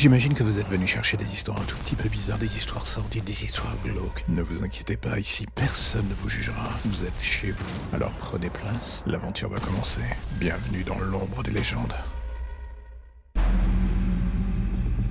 J'imagine que vous êtes venu chercher des histoires un tout petit peu bizarres, des histoires sordides, des histoires glauques. Ne vous inquiétez pas, ici personne ne vous jugera. Vous êtes chez vous. Alors prenez place, l'aventure va commencer. Bienvenue dans l'ombre des légendes.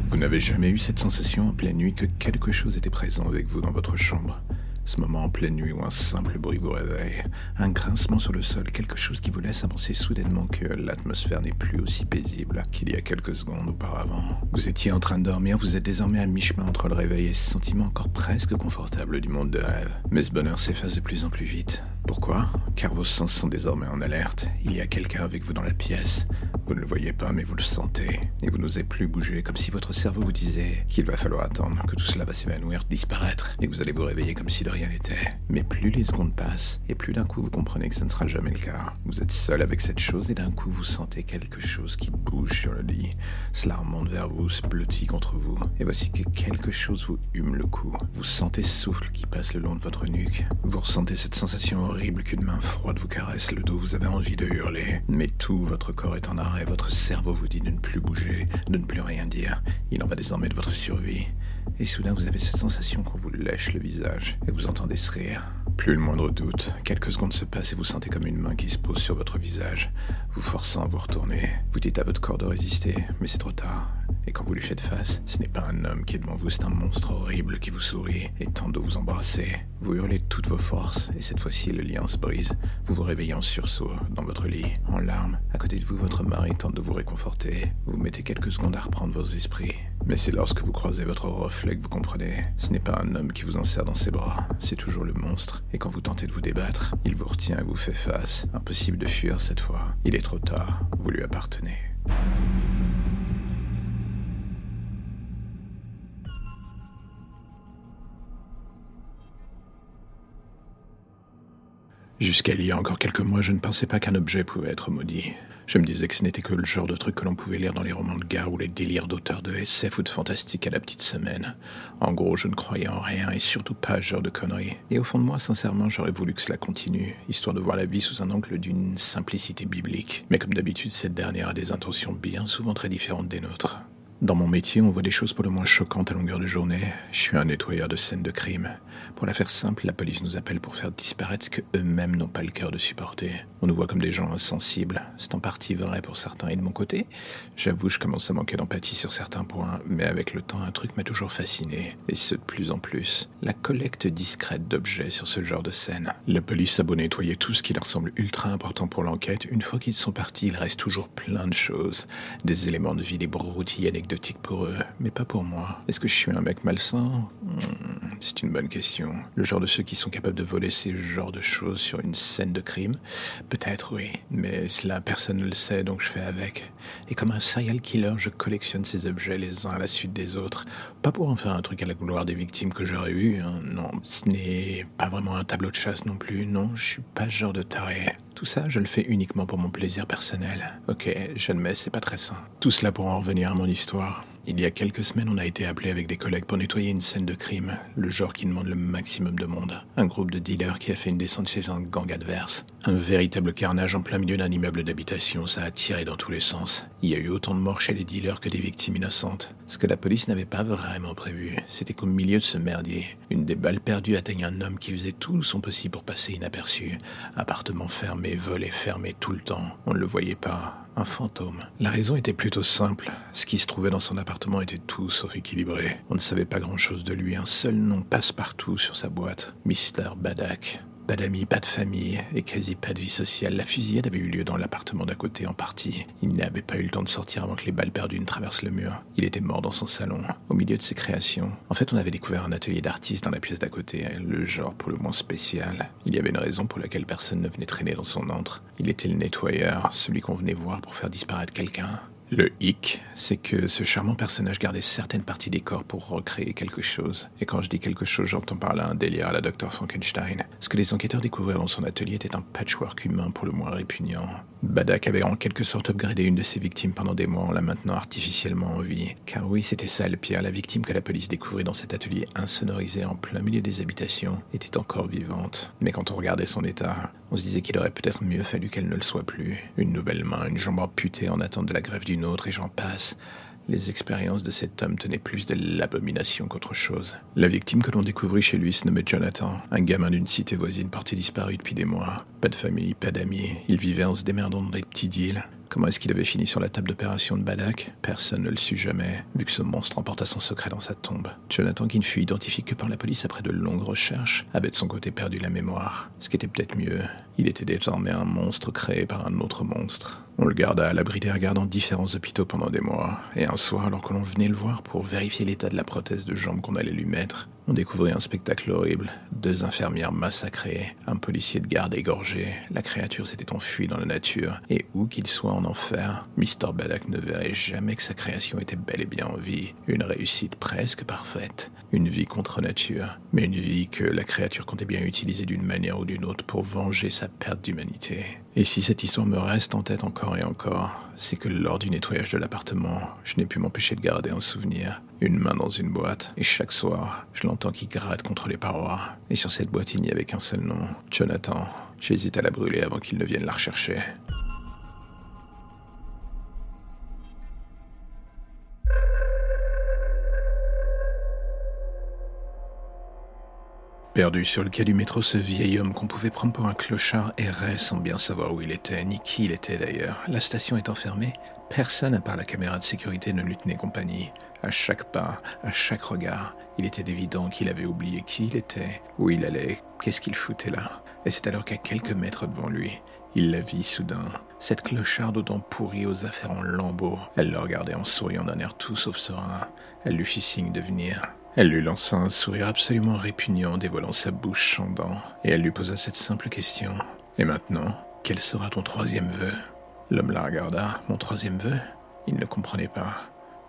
Vous n'avez jamais eu cette sensation en pleine nuit que quelque chose était présent avec vous dans votre chambre? Ce moment en pleine nuit où un simple bruit vous réveille, un grincement sur le sol, quelque chose qui vous laisse avancer soudainement que l'atmosphère n'est plus aussi paisible qu'il y a quelques secondes auparavant. Vous étiez en train de dormir, vous êtes désormais à mi-chemin entre le réveil et ce sentiment encore presque confortable du monde de rêve. Mais ce bonheur s'efface de plus en plus vite. Pourquoi? Car vos sens sont désormais en alerte. Il y a quelqu'un avec vous dans la pièce. Vous ne le voyez pas, mais vous le sentez. Et vous n'osez plus bouger, comme si votre cerveau vous disait qu'il va falloir attendre, que tout cela va s'évanouir, disparaître, et que vous allez vous réveiller comme si de rien n'était. Mais plus les secondes passent, et plus d'un coup vous comprenez que ce ne sera jamais le cas. Vous êtes seul avec cette chose, et d'un coup vous sentez quelque chose qui bouge sur le lit. Cela remonte vers vous, se blottit contre vous. Et voici que quelque chose vous hume le cou. Vous sentez souffle qui passe le long de votre nuque. Vous ressentez cette sensation horrible horrible qu'une main froide vous caresse le dos, vous avez envie de hurler. Mais tout votre corps est en arrêt, votre cerveau vous dit de ne plus bouger, de ne plus rien dire. Il en va désormais de votre survie. Et soudain, vous avez cette sensation qu'on vous lèche le visage, et vous entendez ce rire. Plus le moindre doute, quelques secondes se passent et vous sentez comme une main qui se pose sur votre visage, vous forçant à vous retourner. Vous dites à votre corps de résister, mais c'est trop tard. Et quand vous lui faites face, ce n'est pas un homme qui est devant vous, c'est un monstre horrible qui vous sourit et tente de vous embrasser. Vous hurlez toutes vos forces, et cette fois-ci le lien se brise. Vous vous réveillez en sursaut, dans votre lit, en larmes. À côté de vous, votre mari tente de vous réconforter. Vous mettez quelques secondes à reprendre vos esprits. Mais c'est lorsque vous croisez votre reflet que vous comprenez. Ce n'est pas un homme qui vous enserre dans ses bras, c'est toujours le monstre. Et quand vous tentez de vous débattre, il vous retient et vous fait face. Impossible de fuir cette fois. Il est trop tard, vous lui appartenez. Jusqu'à il y a encore quelques mois, je ne pensais pas qu'un objet pouvait être maudit. Je me disais que ce n'était que le genre de truc que l'on pouvait lire dans les romans de gare ou les délires d'auteurs de SF ou de fantastique à la petite semaine. En gros, je ne croyais en rien et surtout pas à ce genre de conneries. Et au fond de moi, sincèrement, j'aurais voulu que cela continue, histoire de voir la vie sous un angle d'une simplicité biblique. Mais comme d'habitude, cette dernière a des intentions bien souvent très différentes des nôtres. Dans mon métier, on voit des choses pour le moins choquantes à longueur de journée. Je suis un nettoyeur de scènes de crime. Pour la faire simple, la police nous appelle pour faire disparaître ce que eux-mêmes n'ont pas le cœur de supporter. On nous voit comme des gens insensibles. C'est en partie vrai pour certains. Et de mon côté, j'avoue, je commence à manquer d'empathie sur certains points. Mais avec le temps, un truc m'a toujours fasciné. Et ce de plus en plus. La collecte discrète d'objets sur ce genre de scène. La police a beau nettoyer tout ce qui leur semble ultra important pour l'enquête. Une fois qu'ils sont partis, il reste toujours plein de choses. Des éléments de vie, des broutilles anecdotiques pour eux. Mais pas pour moi. Est-ce que je suis un mec malsain? Hmm, C'est une bonne question. Le genre de ceux qui sont capables de voler ces genres de choses sur une scène de crime? Peut-être oui, mais cela personne ne le sait donc je fais avec. Et comme un serial killer, je collectionne ces objets les uns à la suite des autres. Pas pour en faire un truc à la gloire des victimes que j'aurais eu, hein. non. Ce n'est pas vraiment un tableau de chasse non plus, non, je suis pas ce genre de taré. Tout ça, je le fais uniquement pour mon plaisir personnel. Ok, j'admets, c'est pas très sain. Tout cela pour en revenir à mon histoire. Il y a quelques semaines, on a été appelé avec des collègues pour nettoyer une scène de crime, le genre qui demande le maximum de monde. Un groupe de dealers qui a fait une descente chez un gang adverse. Un véritable carnage en plein milieu d'un immeuble d'habitation, ça a tiré dans tous les sens. Il y a eu autant de morts chez les dealers que des victimes innocentes. Ce que la police n'avait pas vraiment prévu, c'était qu'au milieu de ce merdier, une des balles perdues atteignait un homme qui faisait tout son possible pour passer inaperçu. Appartement fermé, volé fermé tout le temps. On ne le voyait pas un fantôme. La raison était plutôt simple. Ce qui se trouvait dans son appartement était tout sauf équilibré. On ne savait pas grand-chose de lui. Un seul nom passe-partout sur sa boîte. Mr. Badak. Pas d'amis, pas de famille et quasi pas de vie sociale. La fusillade avait eu lieu dans l'appartement d'à côté en partie. Il n'avait pas eu le temps de sortir avant que les balles perdues ne traversent le mur. Il était mort dans son salon, au milieu de ses créations. En fait, on avait découvert un atelier d'artiste dans la pièce d'à côté, le genre pour le moins spécial. Il y avait une raison pour laquelle personne ne venait traîner dans son antre. Il était le nettoyeur, celui qu'on venait voir pour faire disparaître quelqu'un. Le hic, c'est que ce charmant personnage gardait certaines parties des corps pour recréer quelque chose. Et quand je dis quelque chose, j'entends par là un délire à la Dr Frankenstein. Ce que les enquêteurs découvrirent dans son atelier était un patchwork humain pour le moins répugnant. Badak avait en quelque sorte upgradé une de ses victimes pendant des mois en la maintenant artificiellement en vie. Car oui, c'était ça le la victime que la police découvrit dans cet atelier insonorisé en plein milieu des habitations était encore vivante. Mais quand on regardait son état, on se disait qu'il aurait peut-être mieux fallu qu'elle ne le soit plus. Une nouvelle main, une jambe amputée en attente de la grève autre, et j'en passe. Les expériences de cet homme tenaient plus de l'abomination qu'autre chose. La victime que l'on découvrit chez lui se nommait Jonathan, un gamin d'une cité voisine porté disparu depuis des mois. Pas de famille, pas d'amis. Il vivait en se démerdant dans des petits deals. Comment est-ce qu'il avait fini sur la table d'opération de Badak Personne ne le sut jamais, vu que ce monstre emporta son secret dans sa tombe. Jonathan, qui ne fut identifié que par la police après de longues recherches, avait de son côté perdu la mémoire. Ce qui était peut-être mieux, il était désormais un monstre créé par un autre monstre. On le garda à l'abri des regards dans différents hôpitaux pendant des mois, et un soir, alors que l'on venait le voir pour vérifier l'état de la prothèse de jambe qu'on allait lui mettre, on découvrit un spectacle horrible. Deux infirmières massacrées, un policier de garde égorgé. La créature s'était enfuie dans la nature, et où qu'il soit en enfer, Mr. Badak ne verrait jamais que sa création était bel et bien en vie. Une réussite presque parfaite. Une vie contre nature, mais une vie que la créature comptait bien utiliser d'une manière ou d'une autre pour venger sa perte d'humanité. Et si cette histoire me reste en tête encore et encore, c'est que lors du nettoyage de l'appartement, je n'ai pu m'empêcher de garder un souvenir. Une main dans une boîte, et chaque soir, je l'entends qui gratte contre les parois. Et sur cette boîte, il n'y avait qu'un seul nom, Jonathan. J'hésite à la brûler avant qu'il ne vienne la rechercher. Perdu sur le quai du métro, ce vieil homme qu'on pouvait prendre pour un clochard errait sans bien savoir où il était, ni qui il était d'ailleurs. La station étant fermée, personne à part la caméra de sécurité ne lui tenait compagnie. À chaque pas, à chaque regard, il était évident qu'il avait oublié qui il était, où il allait, qu'est-ce qu'il foutait là. Et c'est alors qu'à quelques mètres devant lui, il la vit soudain. Cette clocharde aux dents pourries aux affaires en lambeaux. Elle le regardait en souriant d'un air tout sauf serein. Elle lui fit signe de venir. Elle lui lança un sourire absolument répugnant, dévoilant sa bouche chandant, et elle lui posa cette simple question. Et maintenant, quel sera ton troisième vœu? L'homme la regarda. Mon troisième vœu? Il ne comprenait pas.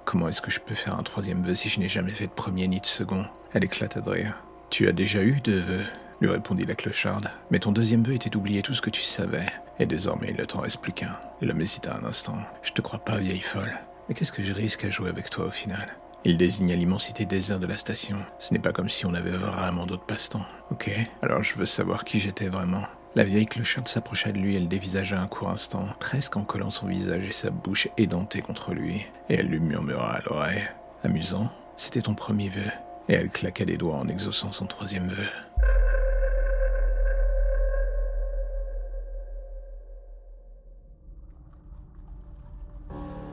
Comment est-ce que je peux faire un troisième vœu si je n'ai jamais fait de premier ni de second? Elle éclata de rire. Tu as déjà eu deux vœux lui répondit la clocharde. Mais ton deuxième vœu était d'oublier tout ce que tu savais. Et désormais, il ne t'en reste plus qu'un. L'homme hésita un instant. Je te crois pas, vieille folle. Mais qu'est-ce que je risque à jouer avec toi au final? Il désigna l'immensité désert de la station. Ce n'est pas comme si on avait vraiment d'autres passe-temps. Ok, alors je veux savoir qui j'étais vraiment. La vieille clocharde s'approcha de lui, elle dévisagea un court instant, presque en collant son visage et sa bouche édentée contre lui, et elle lui murmura à l'oreille. Amusant, c'était ton premier vœu. Et elle claqua des doigts en exaucant son troisième vœu.